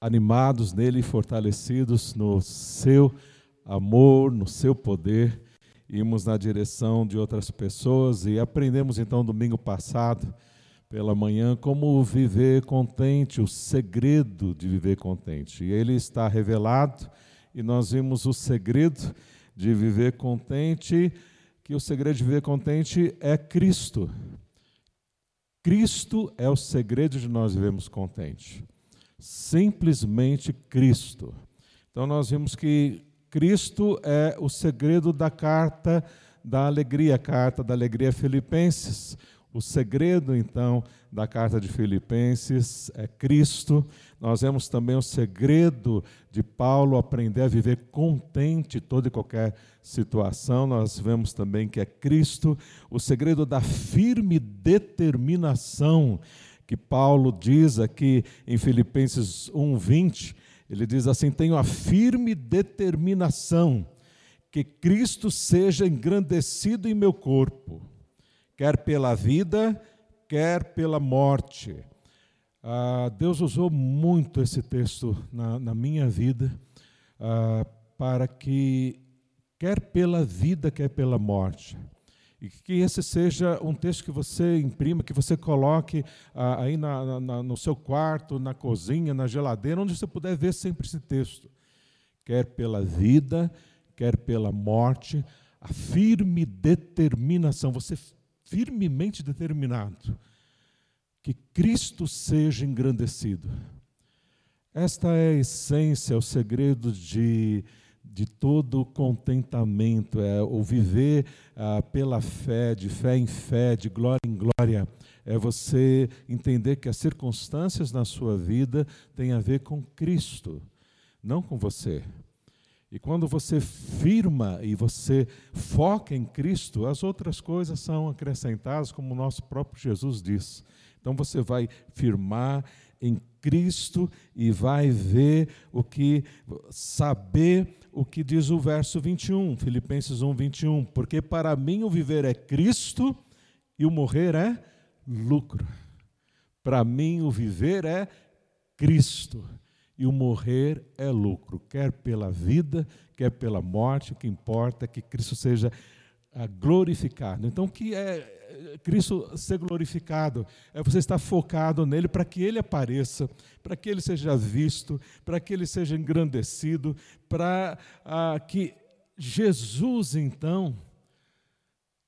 animados nele e fortalecidos no seu amor, no seu poder, íamos na direção de outras pessoas e aprendemos então domingo passado pela manhã como viver contente, o segredo de viver contente. E ele está revelado e nós vimos o segredo de viver contente, que o segredo de viver contente é Cristo. Cristo é o segredo de nós vivermos contente. Simplesmente Cristo. Então nós vimos que Cristo é o segredo da carta da alegria, a carta da alegria Filipenses. O segredo, então, da carta de Filipenses é Cristo. Nós vemos também o segredo de Paulo aprender a viver contente toda e qualquer situação. Nós vemos também que é Cristo. O segredo da firme determinação que Paulo diz aqui em Filipenses 1:20, ele diz assim: "Tenho a firme determinação que Cristo seja engrandecido em meu corpo, quer pela vida, quer pela morte. Ah, Deus usou muito esse texto na, na minha vida ah, para que, quer pela vida, quer pela morte, e que esse seja um texto que você imprima, que você coloque ah, aí na, na, no seu quarto, na cozinha, na geladeira, onde você puder ver sempre esse texto. Quer pela vida, quer pela morte, a firme determinação, você firmemente determinado que Cristo seja engrandecido. Esta é a essência, o segredo de, de todo contentamento, é o viver ah, pela fé, de fé em fé, de glória em glória. É você entender que as circunstâncias na sua vida têm a ver com Cristo, não com você. E quando você firma e você foca em Cristo, as outras coisas são acrescentadas, como o nosso próprio Jesus diz. Então você vai firmar em Cristo e vai ver o que, saber o que diz o verso 21, Filipenses 1, 21. Porque para mim o viver é Cristo e o morrer é lucro. Para mim o viver é Cristo e o morrer é lucro, quer pela vida, quer pela morte, o que importa é que Cristo seja ah, glorificado. Então, o que é Cristo ser glorificado? É você estar focado nele para que ele apareça, para que ele seja visto, para que ele seja engrandecido, para ah, que Jesus, então,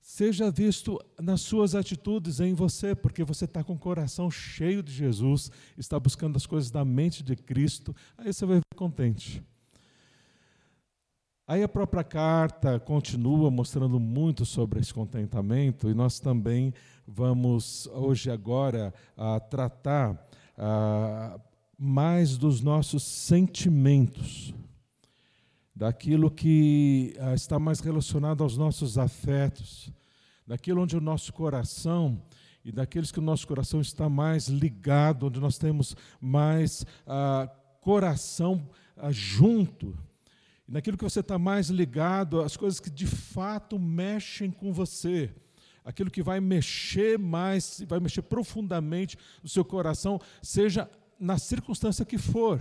seja visto nas suas atitudes em você, porque você está com o coração cheio de Jesus, está buscando as coisas da mente de Cristo, aí você vai ver contente. Aí a própria carta continua mostrando muito sobre esse contentamento e nós também vamos hoje agora a tratar a, mais dos nossos sentimentos, daquilo que a, está mais relacionado aos nossos afetos, daquilo onde o nosso coração e daqueles que o nosso coração está mais ligado, onde nós temos mais ah, coração ah, junto, naquilo que você está mais ligado, as coisas que de fato mexem com você, aquilo que vai mexer mais, vai mexer profundamente no seu coração, seja na circunstância que for.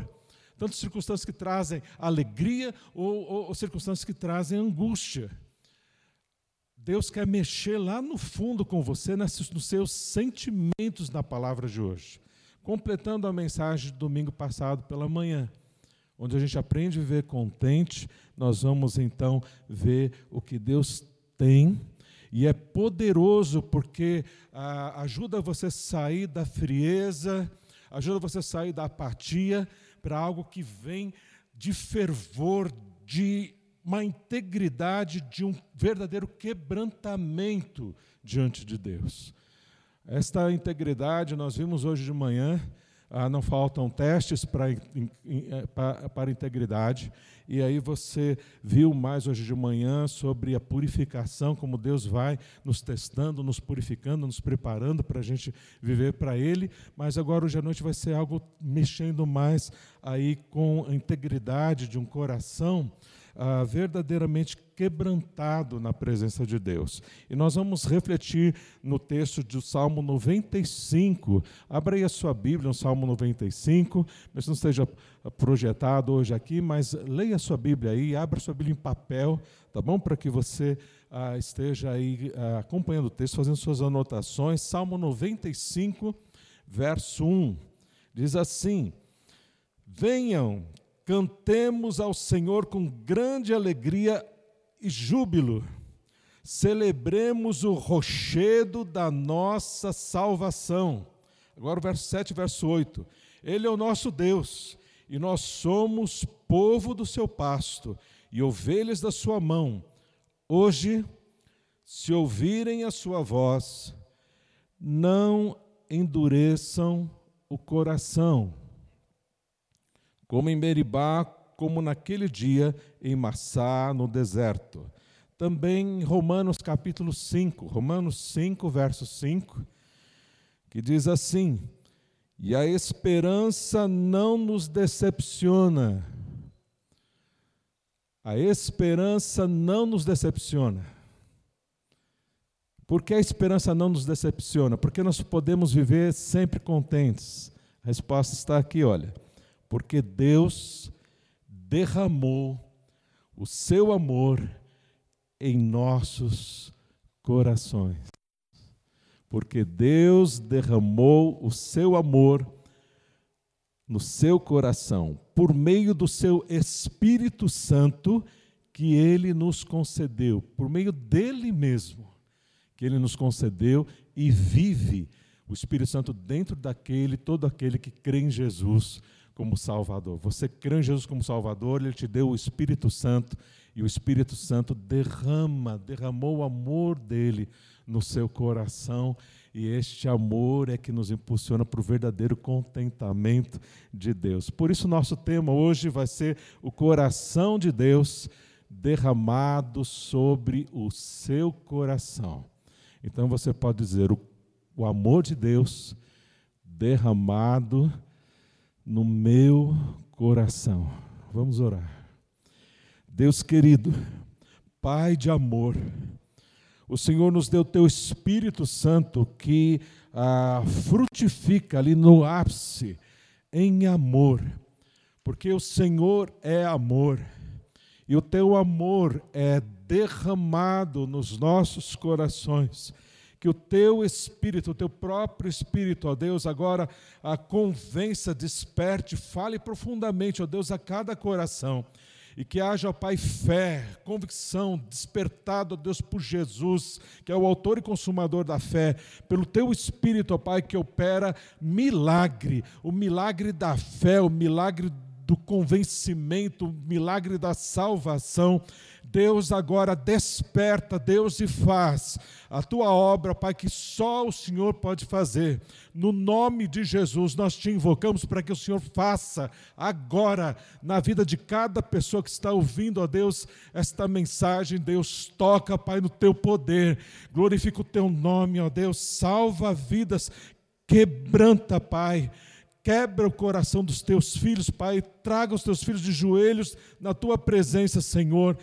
Tanto circunstâncias que trazem alegria ou, ou, ou circunstâncias que trazem angústia. Deus quer mexer lá no fundo com você, nos seus sentimentos na palavra de hoje. Completando a mensagem do domingo passado pela manhã, onde a gente aprende a viver contente, nós vamos então ver o que Deus tem. E é poderoso porque ah, ajuda você a sair da frieza, ajuda você a sair da apatia para algo que vem de fervor, de uma integridade de um verdadeiro quebrantamento diante de Deus. Esta integridade nós vimos hoje de manhã, ah, não faltam testes para, eh, para, para integridade, e aí você viu mais hoje de manhã sobre a purificação, como Deus vai nos testando, nos purificando, nos preparando para a gente viver para Ele, mas agora hoje à noite vai ser algo mexendo mais aí com a integridade de um coração ah, verdadeiramente quebrantado na presença de Deus. E nós vamos refletir no texto do Salmo 95. Abra aí a sua Bíblia, no Salmo 95, mas não esteja projetado hoje aqui, mas leia a sua Bíblia aí, abra sua Bíblia em papel, tá bom? Para que você ah, esteja aí ah, acompanhando o texto, fazendo suas anotações. Salmo 95, verso 1. Diz assim: Venham, cantemos ao Senhor com grande alegria e júbilo. Celebremos o rochedo da nossa salvação. Agora o verso 7, verso 8. Ele é o nosso Deus, e nós somos povo do seu pasto e ovelhas da sua mão. Hoje, se ouvirem a sua voz, não endureçam o coração, como em Meribá, como naquele dia em Massá, no deserto. Também Romanos capítulo 5, Romanos 5, verso 5, que diz assim: E a esperança não nos decepciona. A esperança não nos decepciona. Por que a esperança não nos decepciona? Porque nós podemos viver sempre contentes. A resposta está aqui, olha. Porque Deus derramou o seu amor em nossos corações. Porque Deus derramou o seu amor no seu coração por meio do seu Espírito Santo que ele nos concedeu, por meio dele mesmo, que ele nos concedeu e vive o Espírito Santo dentro daquele, todo aquele que crê em Jesus como Salvador. Você crê em Jesus como Salvador, Ele te deu o Espírito Santo e o Espírito Santo derrama, derramou o amor dele no seu coração e este amor é que nos impulsiona para o verdadeiro contentamento de Deus. Por isso, nosso tema hoje vai ser o coração de Deus derramado sobre o seu coração. Então você pode dizer: o, o amor de Deus derramado no meu coração. Vamos orar. Deus querido, Pai de amor, o Senhor nos deu teu Espírito Santo que ah, frutifica ali no ápice em amor, porque o Senhor é amor e o teu amor é derramado nos nossos corações que o teu espírito, o teu próprio espírito, ó Deus, agora a convença, desperte, fale profundamente, ó Deus, a cada coração. E que haja, ó Pai, fé, convicção, despertado, ó Deus, por Jesus, que é o autor e consumador da fé, pelo Teu Espírito, ó Pai, que opera milagre, o milagre da fé, o milagre do convencimento, o milagre da salvação. Deus agora desperta, Deus e faz a tua obra, Pai, que só o Senhor pode fazer. No nome de Jesus, nós te invocamos para que o Senhor faça agora na vida de cada pessoa que está ouvindo, ó Deus, esta mensagem. Deus, toca, Pai, no teu poder. Glorifica o teu nome, ó Deus. Salva vidas, quebranta, Pai Quebra o coração dos teus filhos, Pai. Traga os teus filhos de joelhos na tua presença, Senhor.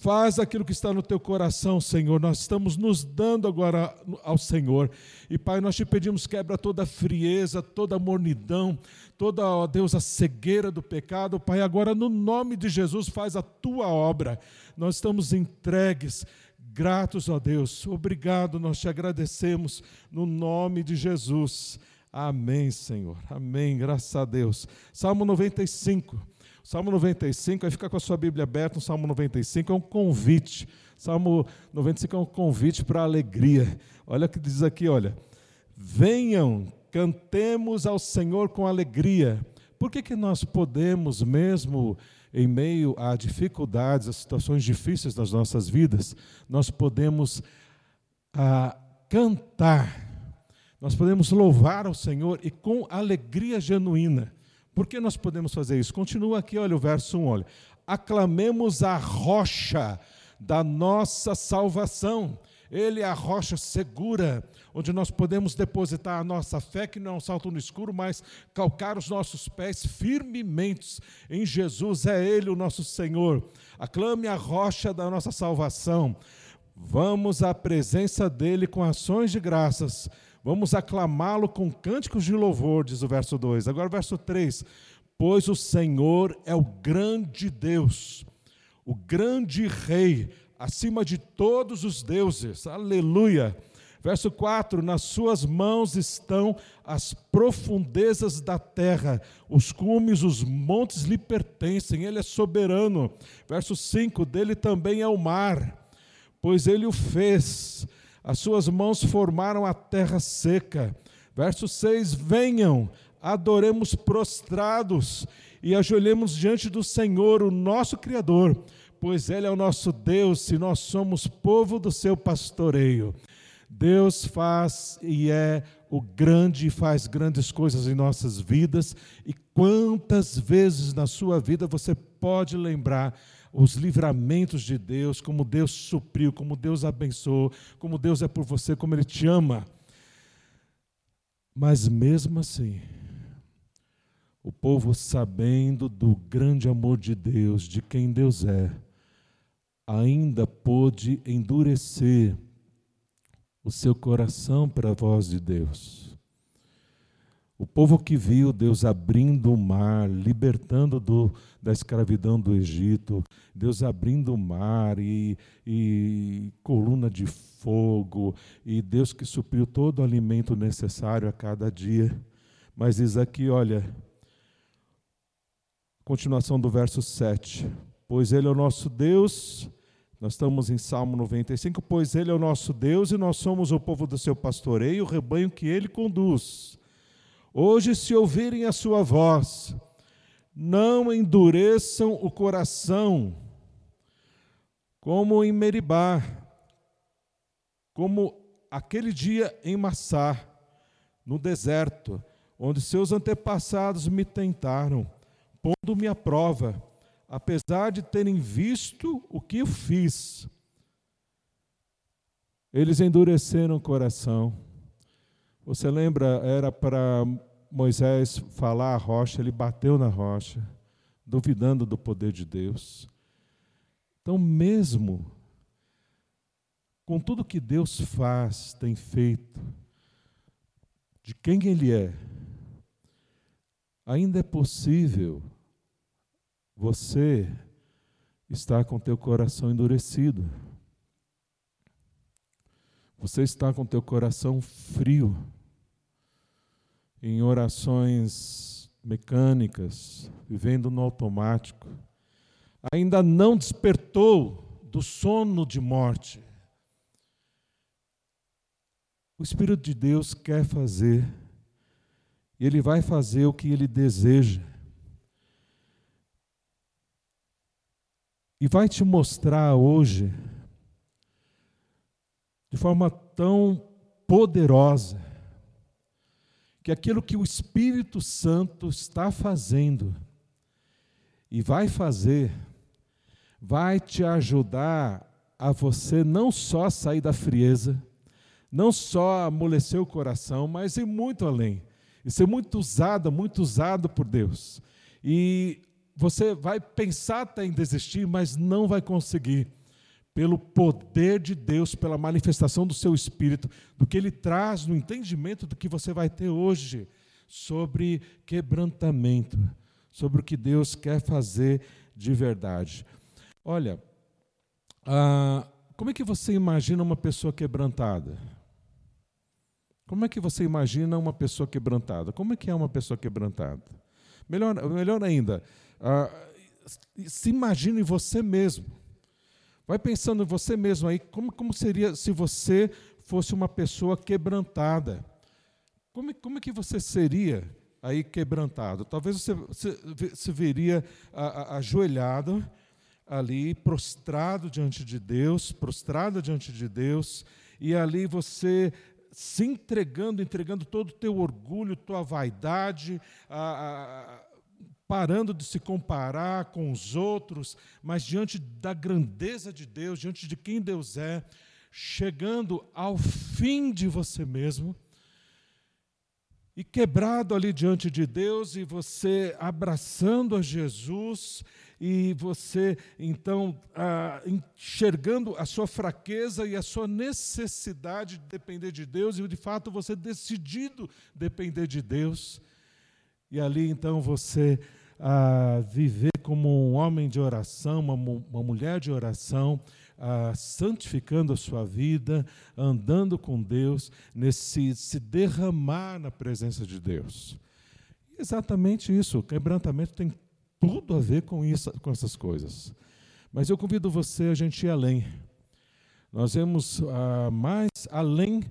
Faz aquilo que está no teu coração, Senhor. Nós estamos nos dando agora ao Senhor. E, Pai, nós te pedimos, quebra toda a frieza, toda a mornidão, toda, ó Deus, a cegueira do pecado. Pai, agora, no nome de Jesus, faz a tua obra. Nós estamos entregues, gratos, ó Deus. Obrigado, nós te agradecemos, no nome de Jesus. Amém, Senhor. Amém. Graças a Deus. Salmo 95. Salmo 95, aí fica com a sua Bíblia aberta, o Salmo 95 é um convite. Salmo 95 é um convite para a alegria. Olha o que diz aqui, olha. Venham, cantemos ao Senhor com alegria. Por que, que nós podemos, mesmo em meio a dificuldades, a situações difíceis das nossas vidas, nós podemos ah, cantar nós podemos louvar ao Senhor e com alegria genuína. Por que nós podemos fazer isso? Continua aqui, olha o verso 1, olha. Aclamemos a rocha da nossa salvação. Ele é a rocha segura, onde nós podemos depositar a nossa fé, que não é um salto no escuro, mas calcar os nossos pés firmemente em Jesus. É Ele o nosso Senhor. Aclame a rocha da nossa salvação. Vamos à presença dEle com ações de graças. Vamos aclamá-lo com cânticos de louvor, diz o verso 2. Agora, verso 3. Pois o Senhor é o grande Deus, o grande Rei acima de todos os deuses. Aleluia. Verso 4: Nas suas mãos estão as profundezas da terra, os cumes, os montes lhe pertencem, ele é soberano. Verso 5: Dele também é o mar, pois ele o fez, as suas mãos formaram a terra seca. Verso 6: Venham, adoremos prostrados e ajoelhemos diante do Senhor, o nosso Criador pois Ele é o nosso Deus e nós somos povo do seu pastoreio. Deus faz e é o grande e faz grandes coisas em nossas vidas. E quantas vezes na sua vida você pode lembrar os livramentos de Deus, como Deus supriu, como Deus abençoou, como Deus é por você, como Ele te ama. Mas mesmo assim, o povo sabendo do grande amor de Deus, de quem Deus é, ainda pôde endurecer o seu coração para a voz de Deus. O povo que viu Deus abrindo o mar, libertando do, da escravidão do Egito, Deus abrindo o mar e, e coluna de fogo, e Deus que supriu todo o alimento necessário a cada dia. Mas diz aqui, olha, continuação do verso 7 pois Ele é o nosso Deus. Nós estamos em Salmo 95, pois Ele é o nosso Deus e nós somos o povo do seu pastoreio, o rebanho que Ele conduz. Hoje, se ouvirem a sua voz, não endureçam o coração, como em Meribá, como aquele dia em Massá, no deserto, onde seus antepassados me tentaram, pondo-me à prova apesar de terem visto o que eu fiz, eles endureceram o coração. Você lembra, era para Moisés falar a rocha, ele bateu na rocha, duvidando do poder de Deus. Então, mesmo com tudo que Deus faz, tem feito, de quem Ele é, ainda é possível você está com teu coração endurecido. Você está com teu coração frio em orações mecânicas, vivendo no automático. Ainda não despertou do sono de morte. O Espírito de Deus quer fazer, e Ele vai fazer o que Ele deseja. E vai te mostrar hoje, de forma tão poderosa, que aquilo que o Espírito Santo está fazendo e vai fazer, vai te ajudar a você não só sair da frieza, não só amolecer o coração, mas ir muito além. E ser muito usada, muito usado por Deus. E você vai pensar até em desistir, mas não vai conseguir. Pelo poder de Deus, pela manifestação do seu espírito, do que ele traz no entendimento do que você vai ter hoje sobre quebrantamento, sobre o que Deus quer fazer de verdade. Olha, ah, como é que você imagina uma pessoa quebrantada? Como é que você imagina uma pessoa quebrantada? Como é que é uma pessoa quebrantada? Melhor, melhor ainda, ah, se imagine você mesmo. Vai pensando em você mesmo aí, como, como seria se você fosse uma pessoa quebrantada? Como, como é que você seria aí quebrantado? Talvez você se veria ajoelhado ali, prostrado diante de Deus, prostrado diante de Deus, e ali você se entregando, entregando todo o teu orgulho, tua vaidade, a, a, parando de se comparar com os outros, mas diante da grandeza de Deus, diante de quem Deus é, chegando ao fim de você mesmo e quebrado ali diante de Deus, e você abraçando a Jesus, e você então ah, enxergando a sua fraqueza e a sua necessidade de depender de Deus, e de fato você decidido depender de Deus, e ali então você ah, viver como um homem de oração, uma, uma mulher de oração, ah, santificando a sua vida, andando com Deus, nesse se derramar na presença de Deus. Exatamente isso, o quebrantamento tem tudo a ver com, isso, com essas coisas. Mas eu convido você a gente ir além. Nós vemos ah, mais além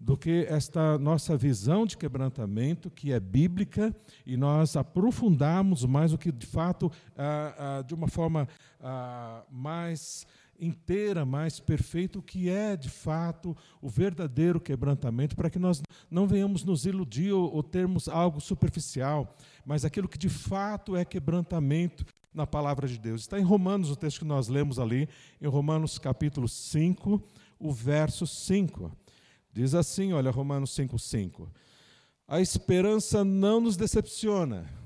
do que esta nossa visão de quebrantamento, que é bíblica, e nós aprofundarmos mais o que, de fato, ah, ah, de uma forma ah, mais inteira, mais perfeita, o que é de fato o verdadeiro quebrantamento, para que nós não venhamos nos iludir ou, ou termos algo superficial, mas aquilo que de fato é quebrantamento na palavra de Deus. Está em Romanos, o texto que nós lemos ali, em Romanos capítulo 5, o verso 5. Diz assim, olha, Romanos 5, 5. A esperança não nos decepciona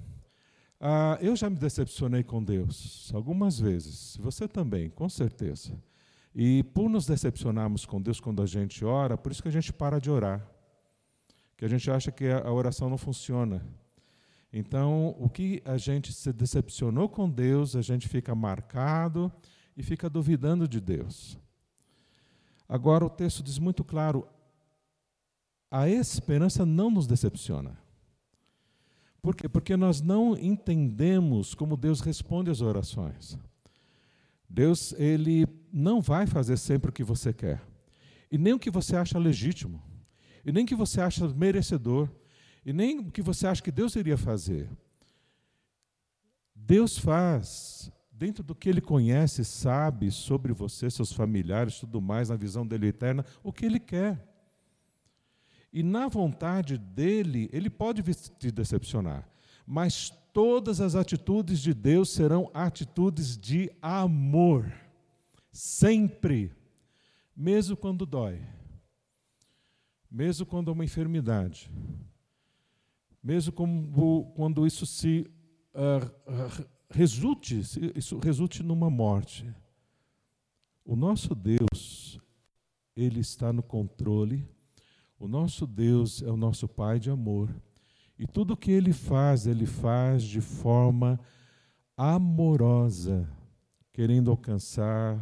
ah, eu já me decepcionei com Deus algumas vezes, você também, com certeza. E por nos decepcionarmos com Deus quando a gente ora, por isso que a gente para de orar, que a gente acha que a oração não funciona. Então, o que a gente se decepcionou com Deus, a gente fica marcado e fica duvidando de Deus. Agora, o texto diz muito claro: a esperança não nos decepciona. Por quê? Porque nós não entendemos como Deus responde às orações. Deus, ele não vai fazer sempre o que você quer. E nem o que você acha legítimo. E nem o que você acha merecedor. E nem o que você acha que Deus iria fazer. Deus faz dentro do que ele conhece, sabe sobre você, seus familiares, tudo mais, na visão dele eterna, o que ele quer. E na vontade dele, ele pode te decepcionar, mas todas as atitudes de Deus serão atitudes de amor, sempre, mesmo quando dói, mesmo quando é uma enfermidade, mesmo quando isso se uh, resulte, isso resulte numa morte. O nosso Deus, ele está no controle o nosso Deus é o nosso Pai de amor. E tudo que ele faz, ele faz de forma amorosa, querendo alcançar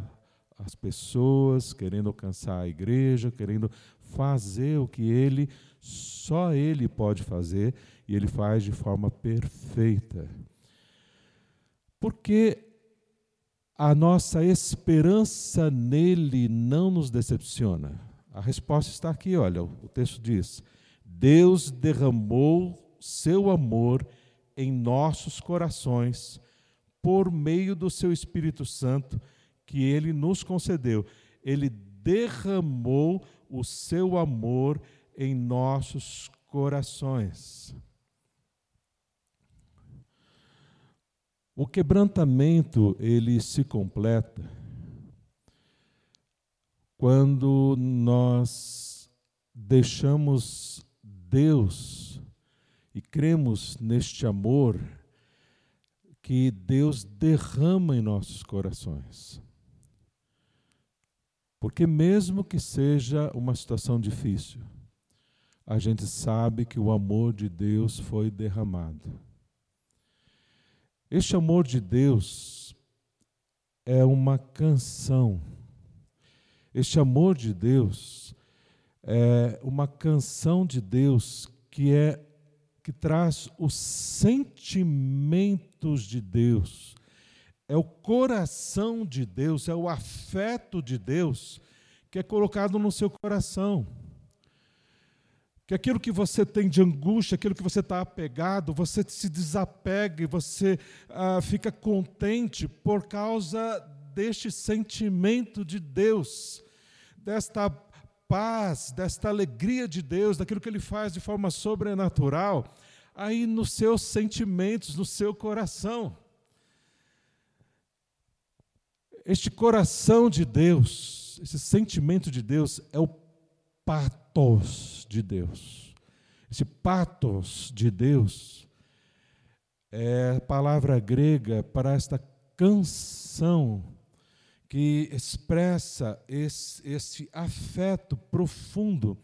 as pessoas, querendo alcançar a igreja, querendo fazer o que ele, só ele pode fazer, e ele faz de forma perfeita. Porque a nossa esperança nele não nos decepciona. A resposta está aqui, olha, o texto diz: Deus derramou seu amor em nossos corações por meio do seu Espírito Santo que ele nos concedeu. Ele derramou o seu amor em nossos corações. O quebrantamento, ele se completa quando nós deixamos Deus e cremos neste amor que Deus derrama em nossos corações. Porque, mesmo que seja uma situação difícil, a gente sabe que o amor de Deus foi derramado. Este amor de Deus é uma canção este amor de Deus é uma canção de Deus que é que traz os sentimentos de Deus. É o coração de Deus, é o afeto de Deus que é colocado no seu coração. Que aquilo que você tem de angústia, aquilo que você está apegado, você se desapega e você ah, fica contente por causa deste sentimento de Deus, desta paz, desta alegria de Deus, daquilo que Ele faz de forma sobrenatural, aí nos seus sentimentos, no seu coração. Este coração de Deus, esse sentimento de Deus é o patos de Deus. Esse patos de Deus é a palavra grega para esta canção que expressa esse, esse afeto profundo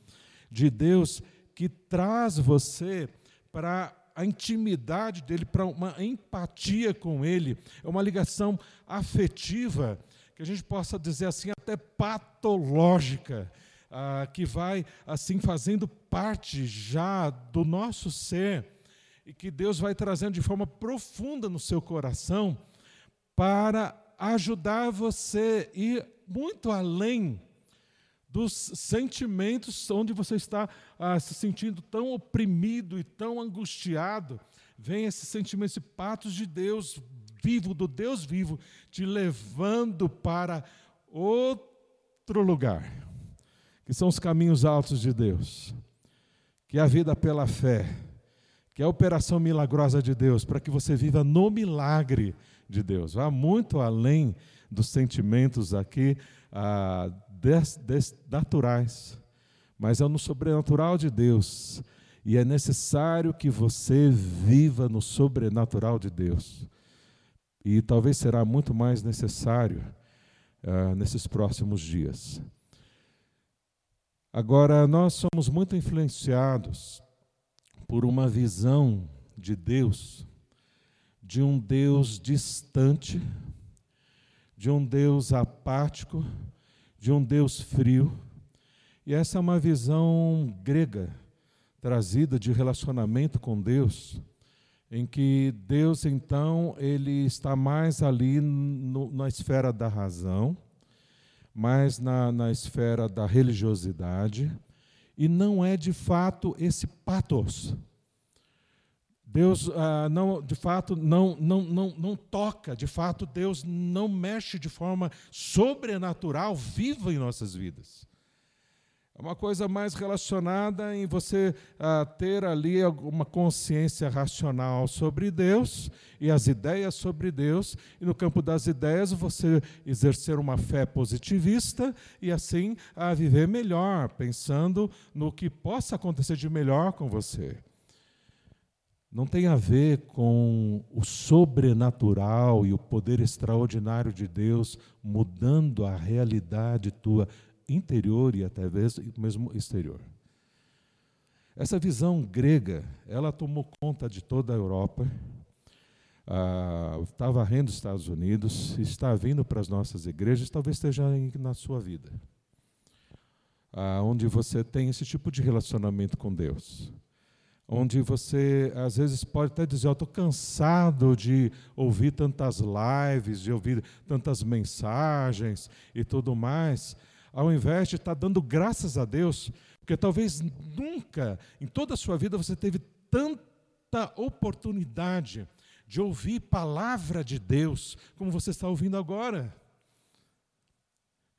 de Deus que traz você para a intimidade dele, para uma empatia com ele, é uma ligação afetiva, que a gente possa dizer assim, até patológica, ah, que vai assim fazendo parte já do nosso ser e que Deus vai trazendo de forma profunda no seu coração para ajudar você a ir muito além dos sentimentos onde você está ah, se sentindo tão oprimido e tão angustiado. Vem esse sentimento, esse patos de Deus vivo, do Deus vivo, te levando para outro lugar, que são os caminhos altos de Deus, que é a vida pela fé, que é a operação milagrosa de Deus, para que você viva no milagre de Deus. Vá muito além dos sentimentos aqui. Ah, des, des, naturais, mas é no sobrenatural de Deus. E é necessário que você viva no sobrenatural de Deus. E talvez será muito mais necessário uh, nesses próximos dias. Agora, nós somos muito influenciados por uma visão de Deus, de um Deus distante, de um Deus apático, de um Deus frio. E essa é uma visão grega, trazida de relacionamento com Deus, em que Deus, então, ele está mais ali no, na esfera da razão, mais na, na esfera da religiosidade, e não é de fato esse patos. Deus ah, não, de fato, não, não, não, não toca, de fato, Deus não mexe de forma sobrenatural, viva em nossas vidas. É uma coisa mais relacionada em você ah, ter ali uma consciência racional sobre Deus e as ideias sobre Deus, e no campo das ideias você exercer uma fé positivista e assim a viver melhor, pensando no que possa acontecer de melhor com você não tem a ver com o sobrenatural e o poder extraordinário de Deus mudando a realidade tua interior e até mesmo exterior. Essa visão grega, ela tomou conta de toda a Europa, ah, está varrendo os Estados Unidos, está vindo para as nossas igrejas, talvez esteja na sua vida, ah, onde você tem esse tipo de relacionamento com Deus onde você às vezes pode até dizer: Eu estou cansado de ouvir tantas lives, de ouvir tantas mensagens e tudo mais, ao invés de estar dando graças a Deus, porque talvez nunca em toda a sua vida você teve tanta oportunidade de ouvir palavra de Deus como você está ouvindo agora.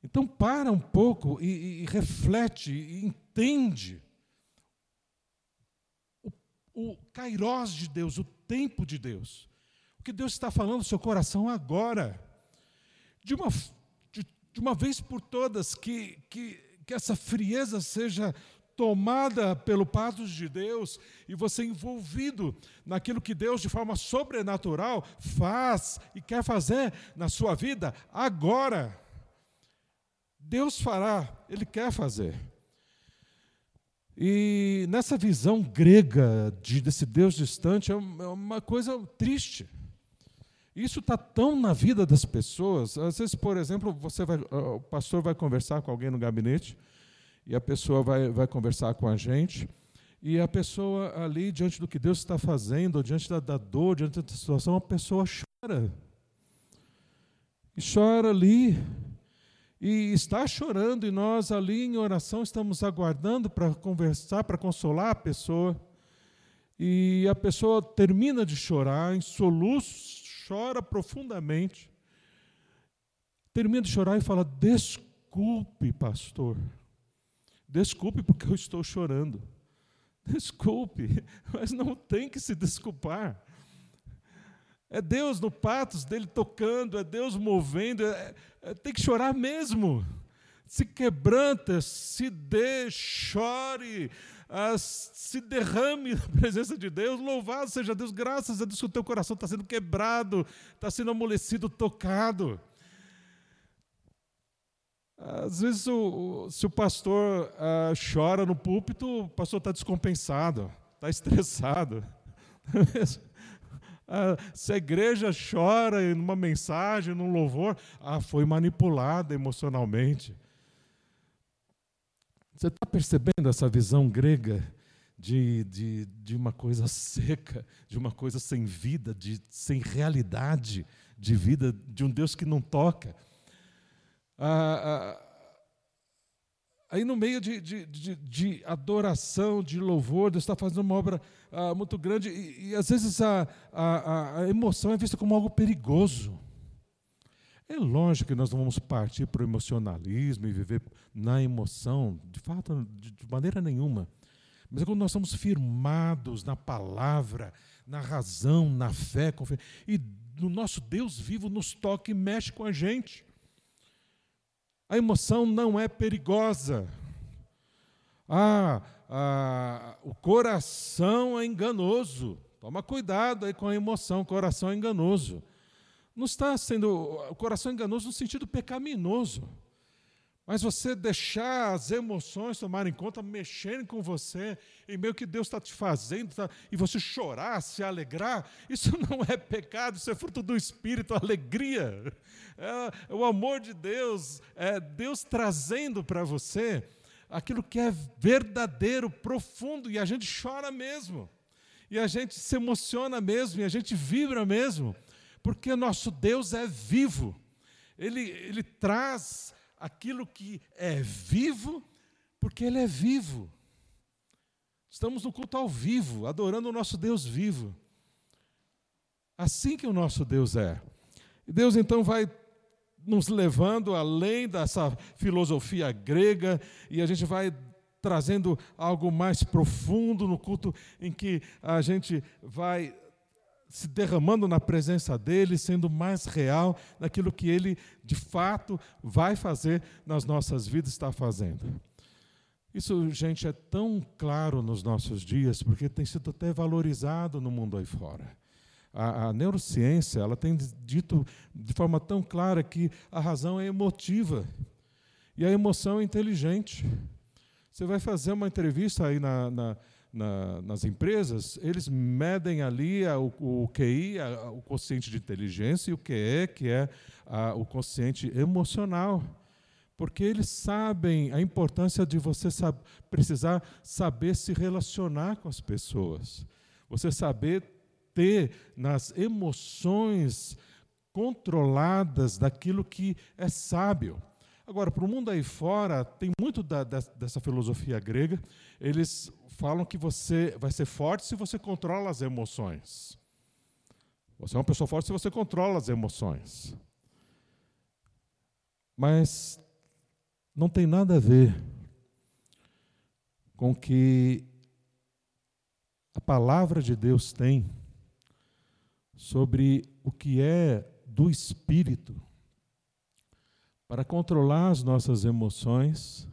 Então para um pouco e, e, e reflete e entende o kairós de Deus, o tempo de Deus. O que Deus está falando no seu coração agora. De uma, de, de uma vez por todas, que, que, que essa frieza seja tomada pelo patos de Deus e você envolvido naquilo que Deus, de forma sobrenatural, faz e quer fazer na sua vida agora. Deus fará, Ele quer fazer. E nessa visão grega de, desse Deus distante é, é uma coisa triste. Isso está tão na vida das pessoas. Às vezes, por exemplo, você vai, o pastor vai conversar com alguém no gabinete e a pessoa vai, vai conversar com a gente e a pessoa ali diante do que Deus está fazendo, diante da, da dor, diante da situação, a pessoa chora e chora ali e está chorando, e nós ali em oração estamos aguardando para conversar, para consolar a pessoa. E a pessoa termina de chorar, em soluços, chora profundamente. Termina de chorar e fala: Desculpe, pastor. Desculpe porque eu estou chorando. Desculpe, mas não tem que se desculpar. É Deus no patos dele tocando, é Deus movendo, é, é, tem que chorar mesmo. se quebranta, se dê, chore, uh, se derrame na presença de Deus. Louvado seja Deus, graças a Deus que o teu coração está sendo quebrado, está sendo amolecido, tocado. Às vezes, o, se o pastor uh, chora no púlpito, o pastor está descompensado, está estressado. Ah, se a igreja chora em uma mensagem, num louvor, ah, foi manipulada emocionalmente. Você está percebendo essa visão grega de, de, de uma coisa seca, de uma coisa sem vida, de, sem realidade de vida, de um Deus que não toca? Ah, ah, aí no meio de, de, de, de, adoração, de louvor, Deus está fazendo uma obra ah, muito grande e, e às vezes a, a, a, emoção é vista como algo perigoso. É lógico que nós não vamos partir para o emocionalismo e viver na emoção, de fato, de, maneira nenhuma. Mas é quando nós estamos firmados na palavra, na razão, na fé, e no nosso Deus vivo nos toca e mexe com a gente. A emoção não é perigosa. Ah, ah, o coração é enganoso. Toma cuidado aí com a emoção, o coração é enganoso. Não está sendo o coração enganoso no sentido pecaminoso. Mas você deixar as emoções tomarem conta, mexerem com você, e meio que Deus está te fazendo, tá, e você chorar, se alegrar, isso não é pecado, isso é fruto do Espírito, alegria. É, o amor de Deus, é Deus trazendo para você aquilo que é verdadeiro, profundo, e a gente chora mesmo, e a gente se emociona mesmo, e a gente vibra mesmo, porque nosso Deus é vivo, Ele, ele traz aquilo que é vivo, porque Ele é vivo. Estamos no culto ao vivo, adorando o nosso Deus vivo. Assim que o nosso Deus é. E Deus então vai nos levando além dessa filosofia grega e a gente vai trazendo algo mais profundo no culto em que a gente vai se derramando na presença dele, sendo mais real naquilo que ele de fato vai fazer nas nossas vidas, está fazendo. Isso, gente, é tão claro nos nossos dias, porque tem sido até valorizado no mundo aí fora. A, a, neurociência ela tem dito de forma tão clara que a razão é emotiva e a emoção é inteligente. Você vai fazer uma entrevista aí na, na na, nas empresas, eles medem ali a, o, o, QI, a, o consciente de inteligência, e o QE, que é a, o consciente emocional. Porque eles sabem a importância de você sab precisar saber se relacionar com as pessoas. Você saber ter nas emoções controladas daquilo que é sábio. Agora, para o mundo aí fora, tem muito da, dessa filosofia grega. Eles falam que você vai ser forte se você controla as emoções. Você é uma pessoa forte se você controla as emoções. Mas não tem nada a ver com que a palavra de Deus tem sobre o que é do espírito para controlar as nossas emoções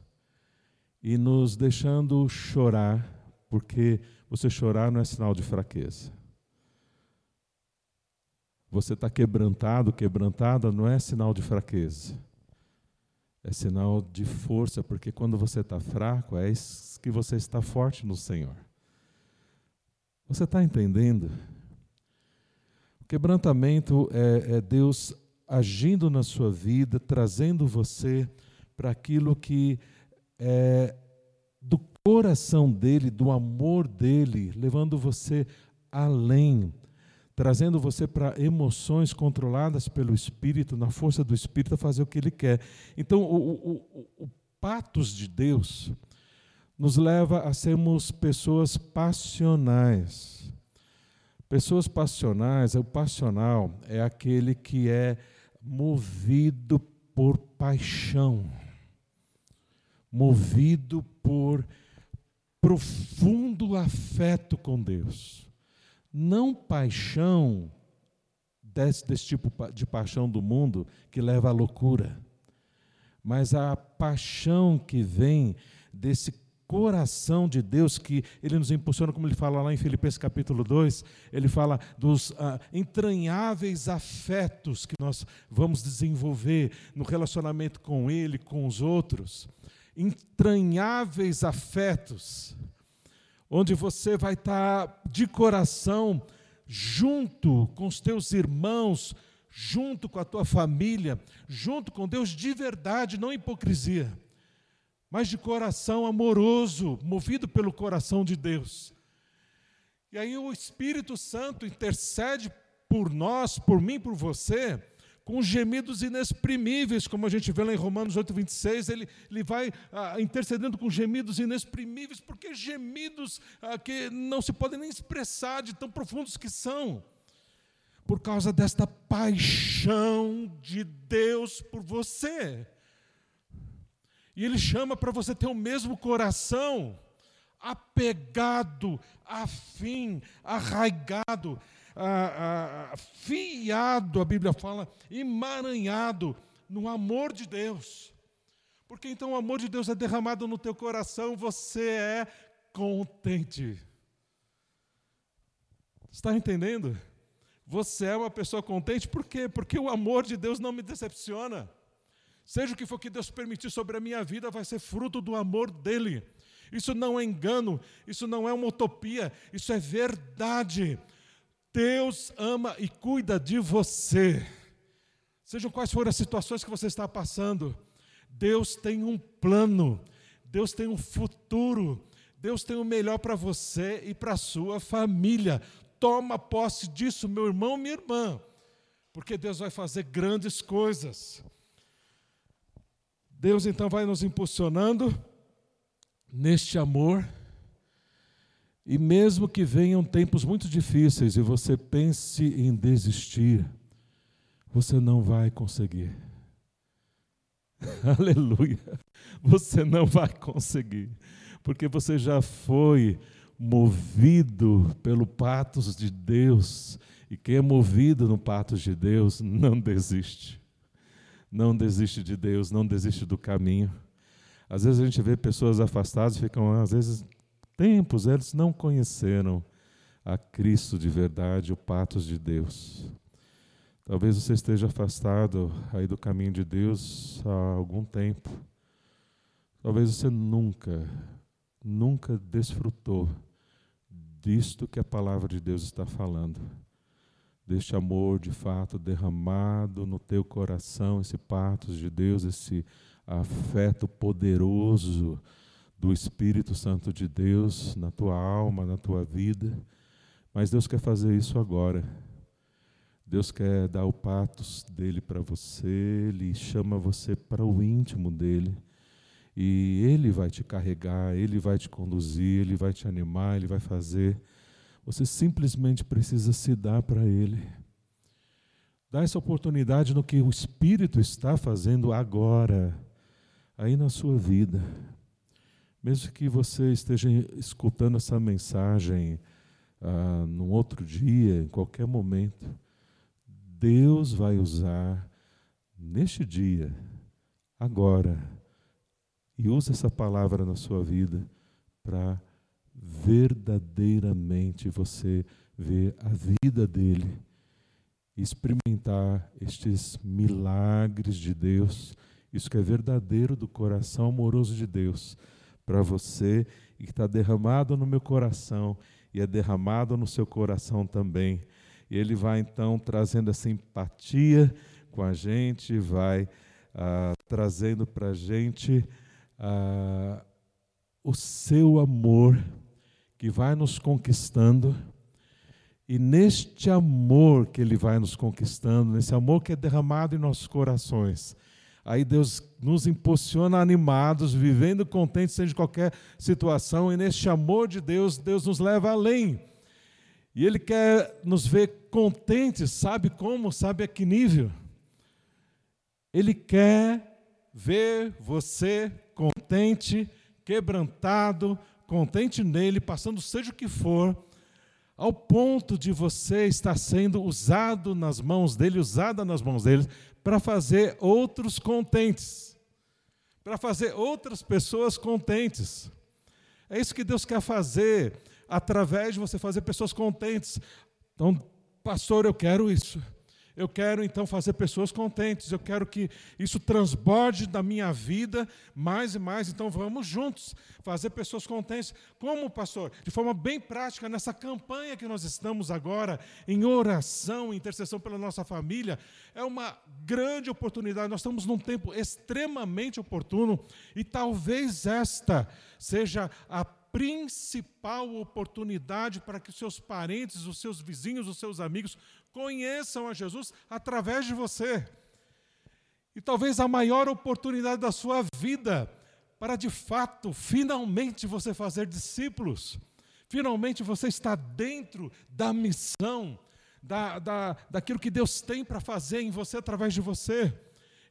e nos deixando chorar porque você chorar não é sinal de fraqueza. Você está quebrantado, quebrantada, não é sinal de fraqueza. É sinal de força, porque quando você está fraco, é que você está forte no Senhor. Você está entendendo? O quebrantamento é, é Deus agindo na sua vida, trazendo você para aquilo que é do coração dele, do amor dele, levando você além, trazendo você para emoções controladas pelo Espírito, na força do Espírito, a fazer o que ele quer. Então, o, o, o, o patos de Deus nos leva a sermos pessoas passionais. Pessoas passionais, o passional é aquele que é movido por paixão, movido por profundo afeto com Deus. Não paixão desse, desse tipo de paixão do mundo que leva à loucura, mas a paixão que vem desse coração de Deus que ele nos impulsiona, como ele fala lá em Filipenses capítulo 2, ele fala dos ah, entranháveis afetos que nós vamos desenvolver no relacionamento com ele, com os outros. Entranháveis afetos, onde você vai estar de coração junto com os teus irmãos, junto com a tua família, junto com Deus de verdade, não hipocrisia mas de coração amoroso, movido pelo coração de Deus. E aí o Espírito Santo intercede por nós, por mim, por você, com gemidos inexprimíveis, como a gente vê lá em Romanos 8, 26, ele, ele vai ah, intercedendo com gemidos inexprimíveis, porque gemidos ah, que não se podem nem expressar de tão profundos que são, por causa desta paixão de Deus por você. E ele chama para você ter o mesmo coração, apegado, afim, arraigado, a, a, fiado, a Bíblia fala, emaranhado no amor de Deus. Porque então o amor de Deus é derramado no teu coração, você é contente. Está entendendo? Você é uma pessoa contente, por quê? Porque o amor de Deus não me decepciona. Seja o que for que Deus permitir sobre a minha vida, vai ser fruto do amor dEle. Isso não é engano, isso não é uma utopia, isso é verdade. Deus ama e cuida de você. Sejam quais forem as situações que você está passando, Deus tem um plano, Deus tem um futuro, Deus tem o melhor para você e para a sua família. Toma posse disso, meu irmão, minha irmã, porque Deus vai fazer grandes coisas. Deus então vai nos impulsionando neste amor, e mesmo que venham tempos muito difíceis e você pense em desistir, você não vai conseguir. Aleluia! Você não vai conseguir, porque você já foi movido pelo patos de Deus, e quem é movido no patos de Deus não desiste não desiste de Deus, não desiste do caminho. Às vezes a gente vê pessoas afastadas, ficam, às vezes, tempos, eles não conheceram a Cristo de verdade, o patos de Deus. Talvez você esteja afastado aí do caminho de Deus há algum tempo. Talvez você nunca, nunca desfrutou disto que a palavra de Deus está falando deste amor de fato derramado no teu coração, esse patos de Deus, esse afeto poderoso do Espírito Santo de Deus na tua alma, na tua vida. Mas Deus quer fazer isso agora. Deus quer dar o patos dele para você, ele chama você para o íntimo dele. E ele vai te carregar, ele vai te conduzir, ele vai te animar, ele vai fazer você simplesmente precisa se dar para Ele. Dá essa oportunidade no que o Espírito está fazendo agora, aí na sua vida. Mesmo que você esteja escutando essa mensagem ah, num outro dia, em qualquer momento, Deus vai usar neste dia, agora, e usa essa palavra na sua vida para verdadeiramente você ver a vida dele, experimentar estes milagres de Deus, isso que é verdadeiro do coração amoroso de Deus para você e que está derramado no meu coração e é derramado no seu coração também. E ele vai então trazendo essa empatia com a gente, vai ah, trazendo para a gente ah, o seu amor que vai nos conquistando, e neste amor que Ele vai nos conquistando, nesse amor que é derramado em nossos corações, aí Deus nos impulsiona animados, vivendo contentes seja qualquer situação, e neste amor de Deus, Deus nos leva além. E Ele quer nos ver contentes, sabe como? Sabe a que nível? Ele quer ver você contente, quebrantado, contente nele, passando seja o que for, ao ponto de você estar sendo usado nas mãos dele, usada nas mãos dele, para fazer outros contentes. para fazer outras pessoas contentes. É isso que Deus quer fazer através de você fazer pessoas contentes. Então, pastor, eu quero isso. Eu quero então fazer pessoas contentes, eu quero que isso transborde da minha vida mais e mais. Então vamos juntos fazer pessoas contentes. Como, pastor? De forma bem prática, nessa campanha que nós estamos agora, em oração, intercessão pela nossa família, é uma grande oportunidade. Nós estamos num tempo extremamente oportuno e talvez esta seja a principal oportunidade para que os seus parentes, os seus vizinhos, os seus amigos conheçam a Jesus através de você. E talvez a maior oportunidade da sua vida para de fato, finalmente você fazer discípulos. Finalmente você está dentro da missão, da, da, daquilo que Deus tem para fazer em você através de você.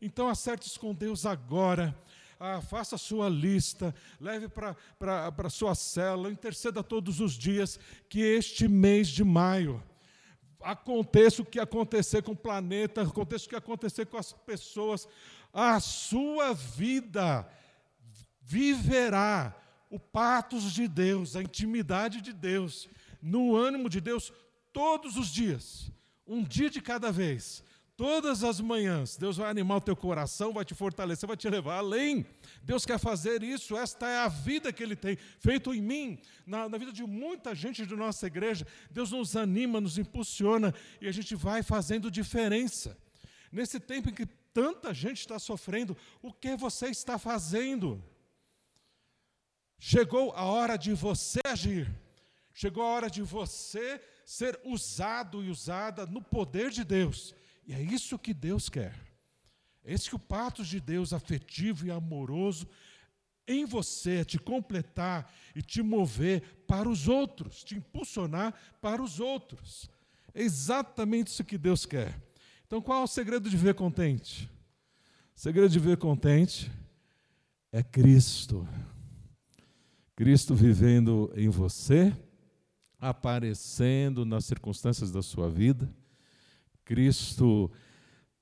Então acerte com Deus agora. Ah, faça a sua lista, leve para a sua cela, interceda todos os dias, que este mês de maio aconteça o que acontecer com o planeta, aconteça o que acontecer com as pessoas, a sua vida viverá o patos de Deus, a intimidade de Deus, no ânimo de Deus todos os dias, um dia de cada vez. Todas as manhãs, Deus vai animar o teu coração, vai te fortalecer, vai te levar além. Deus quer fazer isso, esta é a vida que Ele tem feito em mim, na, na vida de muita gente de nossa igreja. Deus nos anima, nos impulsiona e a gente vai fazendo diferença. Nesse tempo em que tanta gente está sofrendo, o que você está fazendo? Chegou a hora de você agir, chegou a hora de você ser usado e usada no poder de Deus e é isso que Deus quer. É esse que o patos de Deus afetivo e amoroso em você, é te completar e te mover para os outros, te impulsionar para os outros. É exatamente isso que Deus quer. Então, qual é o segredo de viver contente? O segredo de viver contente é Cristo. Cristo vivendo em você, aparecendo nas circunstâncias da sua vida Cristo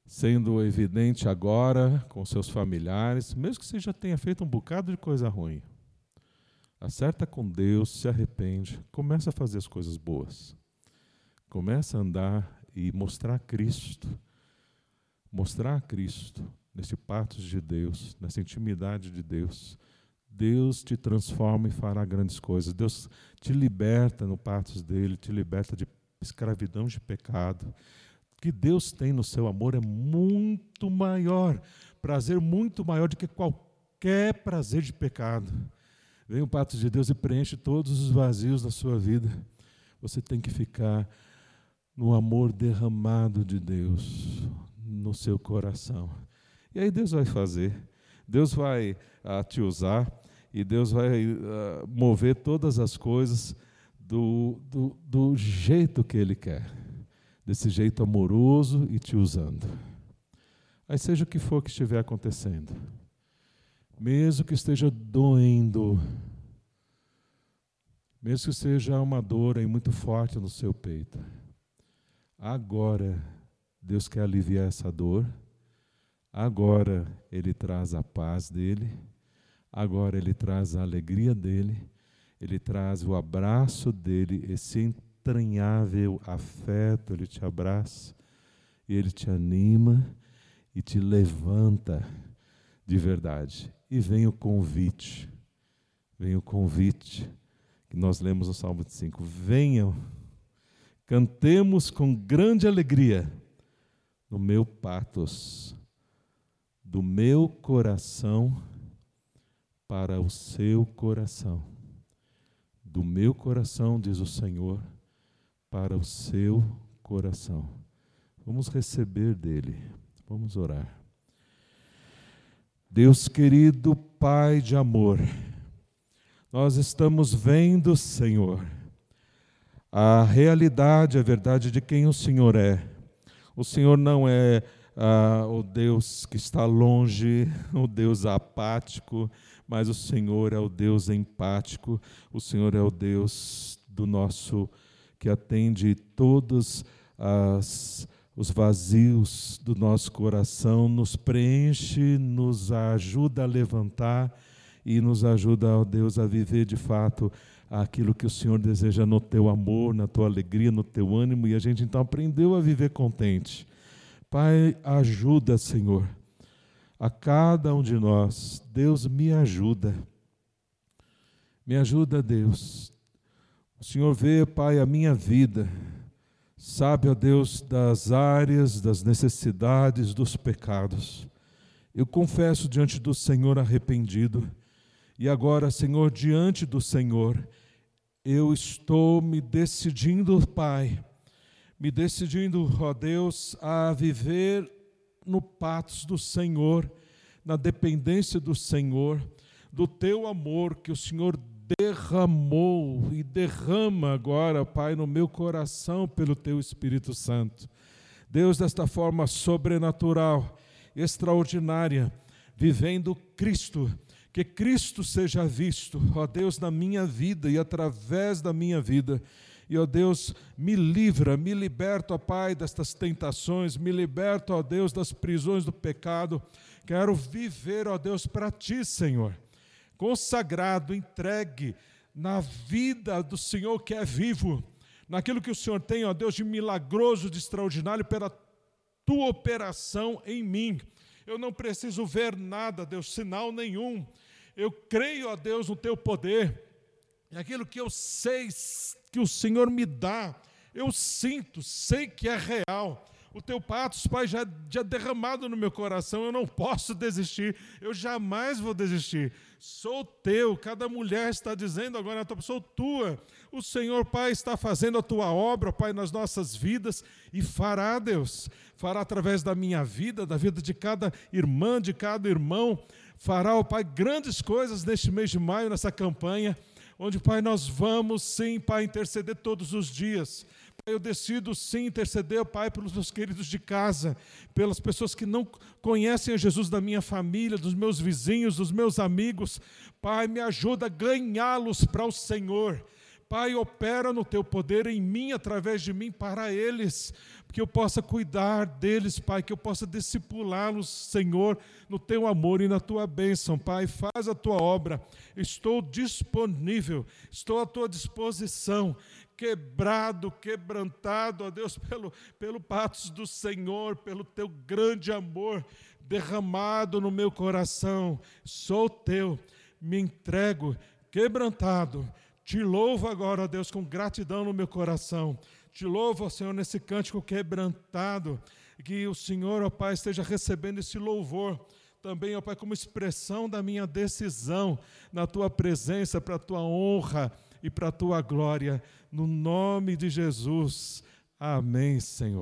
sendo evidente agora com seus familiares, mesmo que você já tenha feito um bocado de coisa ruim. Acerta com Deus, se arrepende, começa a fazer as coisas boas. Começa a andar e mostrar Cristo. Mostrar Cristo nesse patos de Deus, nessa intimidade de Deus. Deus te transforma e fará grandes coisas. Deus te liberta no patos dele, te liberta de escravidão de pecado que Deus tem no seu amor é muito maior, prazer muito maior do que qualquer prazer de pecado. Vem o pato de Deus e preenche todos os vazios da sua vida. Você tem que ficar no amor derramado de Deus no seu coração. E aí Deus vai fazer. Deus vai uh, te usar e Deus vai uh, mover todas as coisas do, do, do jeito que Ele quer desse jeito amoroso e te usando. Aí seja o que for que estiver acontecendo, mesmo que esteja doendo, mesmo que seja uma dor aí muito forte no seu peito, agora Deus quer aliviar essa dor, agora Ele traz a paz dele, agora Ele traz a alegria dele, Ele traz o abraço dele, esse entranhável afeto, ele te abraça ele te anima e te levanta de verdade. E vem o convite, vem o convite que nós lemos no Salmo 5. Venham, cantemos com grande alegria no meu patos, do meu coração para o seu coração. Do meu coração, diz o Senhor, para o seu coração. Vamos receber dele. Vamos orar. Deus querido, Pai de amor, nós estamos vendo, Senhor, a realidade, a verdade de quem o Senhor é. O Senhor não é ah, o Deus que está longe, o Deus apático, mas o Senhor é o Deus empático, o Senhor é o Deus do nosso que atende todas as os vazios do nosso coração, nos preenche, nos ajuda a levantar e nos ajuda, ó Deus, a viver de fato aquilo que o Senhor deseja no teu amor, na tua alegria, no teu ânimo, e a gente então aprendeu a viver contente. Pai, ajuda, Senhor, a cada um de nós. Deus me ajuda. Me ajuda, Deus. O Senhor vê, Pai, a minha vida. Sabe, ó Deus, das áreas, das necessidades, dos pecados. Eu confesso diante do Senhor arrependido. E agora, Senhor, diante do Senhor, eu estou me decidindo, Pai, me decidindo, ó Deus, a viver no patos do Senhor, na dependência do Senhor, do teu amor que o Senhor derramou e derrama agora, Pai, no meu coração pelo teu Espírito Santo. Deus, desta forma sobrenatural, extraordinária, vivendo Cristo, que Cristo seja visto, ó Deus, na minha vida e através da minha vida. E, ó Deus, me livra, me liberta, ó Pai, destas tentações, me liberta, ó Deus, das prisões do pecado. Quero viver, ó Deus, para Ti, Senhor consagrado, entregue na vida do Senhor que é vivo, naquilo que o Senhor tem, ó Deus, de milagroso, de extraordinário, pela tua operação em mim. Eu não preciso ver nada, Deus, sinal nenhum. Eu creio, ó Deus, no teu poder. E aquilo que eu sei que o Senhor me dá, eu sinto, sei que é real o teu patos, Pai, já, já derramado no meu coração, eu não posso desistir, eu jamais vou desistir. Sou teu, cada mulher está dizendo agora, sou tua. O Senhor, Pai, está fazendo a tua obra, Pai, nas nossas vidas e fará, Deus, fará através da minha vida, da vida de cada irmã, de cada irmão, fará, ó Pai, grandes coisas neste mês de maio, nessa campanha, onde, Pai, nós vamos sim, Pai, interceder todos os dias eu decido sim interceder, Pai, pelos meus queridos de casa, pelas pessoas que não conhecem a Jesus da minha família, dos meus vizinhos, dos meus amigos. Pai, me ajuda a ganhá-los para o Senhor. Pai, opera no teu poder em mim, através de mim, para eles, que eu possa cuidar deles, Pai, que eu possa discipulá-los, Senhor, no teu amor e na tua bênção, Pai. Faz a tua obra, estou disponível, estou à tua disposição quebrado, quebrantado, ó Deus, pelo, pelo patos do Senhor, pelo teu grande amor derramado no meu coração. Sou teu, me entrego quebrantado. Te louvo agora, ó Deus, com gratidão no meu coração. Te louvo, ó Senhor, nesse cântico quebrantado. Que o Senhor, ó Pai, esteja recebendo esse louvor também, ó Pai, como expressão da minha decisão na tua presença, para a tua honra e para a tua glória, no nome de Jesus. Amém, Senhor.